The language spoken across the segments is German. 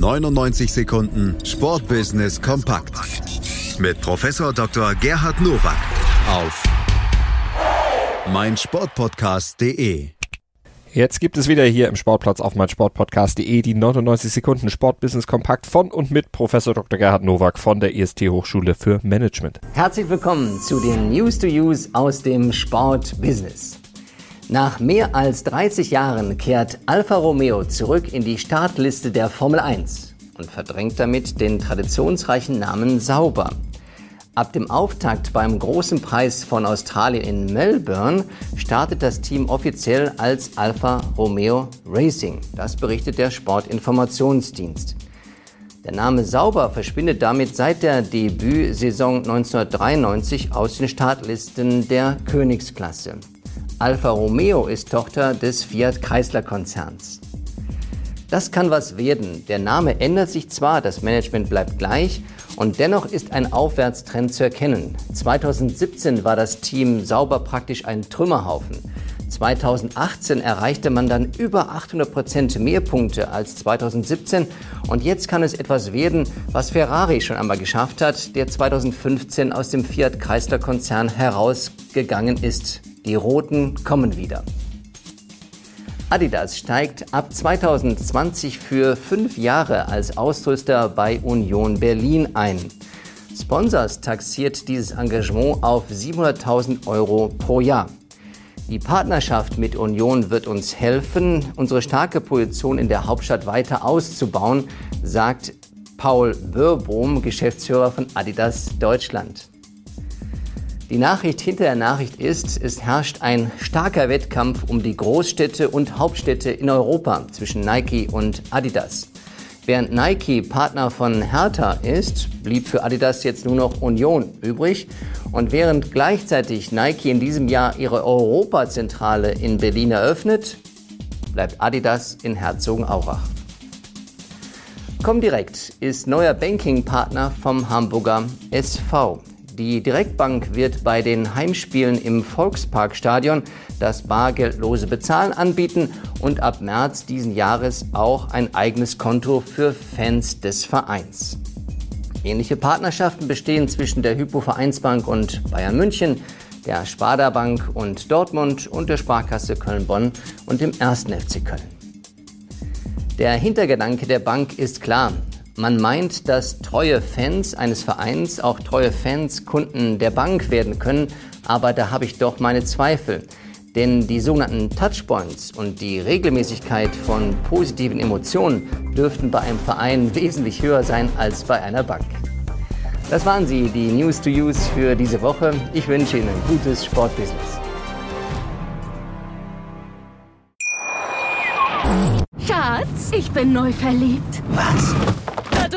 99 Sekunden Sportbusiness kompakt mit Professor Dr. Gerhard Nowak auf meinsportpodcast.de. Jetzt gibt es wieder hier im Sportplatz auf meinsportpodcast.de die 99 Sekunden Sportbusiness kompakt von und mit Professor Dr. Gerhard Nowak von der EST Hochschule für Management. Herzlich willkommen zu den News to Use aus dem Sportbusiness. Nach mehr als 30 Jahren kehrt Alfa Romeo zurück in die Startliste der Formel 1 und verdrängt damit den traditionsreichen Namen Sauber. Ab dem Auftakt beim Großen Preis von Australien in Melbourne startet das Team offiziell als Alfa Romeo Racing. Das berichtet der Sportinformationsdienst. Der Name Sauber verschwindet damit seit der Debütsaison 1993 aus den Startlisten der Königsklasse. Alfa Romeo ist Tochter des Fiat Chrysler Konzerns. Das kann was werden. Der Name ändert sich zwar, das Management bleibt gleich und dennoch ist ein Aufwärtstrend zu erkennen. 2017 war das Team sauber praktisch ein Trümmerhaufen. 2018 erreichte man dann über 800 Prozent mehr Punkte als 2017 und jetzt kann es etwas werden, was Ferrari schon einmal geschafft hat, der 2015 aus dem Fiat Chrysler Konzern herausgegangen ist. Die Roten kommen wieder. Adidas steigt ab 2020 für fünf Jahre als Ausrüster bei Union Berlin ein. Sponsors taxiert dieses Engagement auf 700.000 Euro pro Jahr. Die Partnerschaft mit Union wird uns helfen, unsere starke Position in der Hauptstadt weiter auszubauen, sagt Paul Börbohm, Geschäftsführer von Adidas Deutschland. Die Nachricht hinter der Nachricht ist, es herrscht ein starker Wettkampf um die Großstädte und Hauptstädte in Europa zwischen Nike und Adidas. Während Nike Partner von Hertha ist, blieb für Adidas jetzt nur noch Union übrig. Und während gleichzeitig Nike in diesem Jahr ihre Europazentrale in Berlin eröffnet, bleibt Adidas in Herzogenaurach. Comdirect ist neuer Banking-Partner vom Hamburger SV. Die Direktbank wird bei den Heimspielen im Volksparkstadion das bargeldlose Bezahlen anbieten und ab März diesen Jahres auch ein eigenes Konto für Fans des Vereins. Ähnliche Partnerschaften bestehen zwischen der Hypo Vereinsbank und Bayern München, der Sparda Bank und Dortmund und der Sparkasse Köln-Bonn und dem 1. FC Köln. Der Hintergedanke der Bank ist klar. Man meint, dass treue Fans eines Vereins auch treue Fans Kunden der Bank werden können, aber da habe ich doch meine Zweifel. Denn die sogenannten Touchpoints und die Regelmäßigkeit von positiven Emotionen dürften bei einem Verein wesentlich höher sein als bei einer Bank. Das waren sie, die News to Use für diese Woche. Ich wünsche Ihnen ein gutes Sportbusiness. Schatz, ich bin neu verliebt. Was?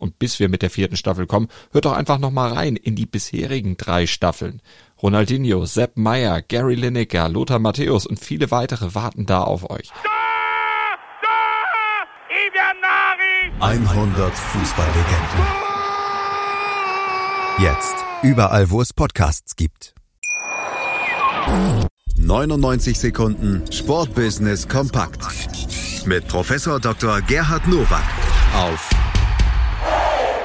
Und bis wir mit der vierten Staffel kommen, hört doch einfach noch mal rein in die bisherigen drei Staffeln. Ronaldinho, Sepp Meyer, Gary Lineker, Lothar Matthäus und viele weitere warten da auf euch. 100 Fußballlegenden. Jetzt. Überall, wo es Podcasts gibt. 99 Sekunden Sportbusiness kompakt. Mit Professor Dr. Gerhard Nowak auf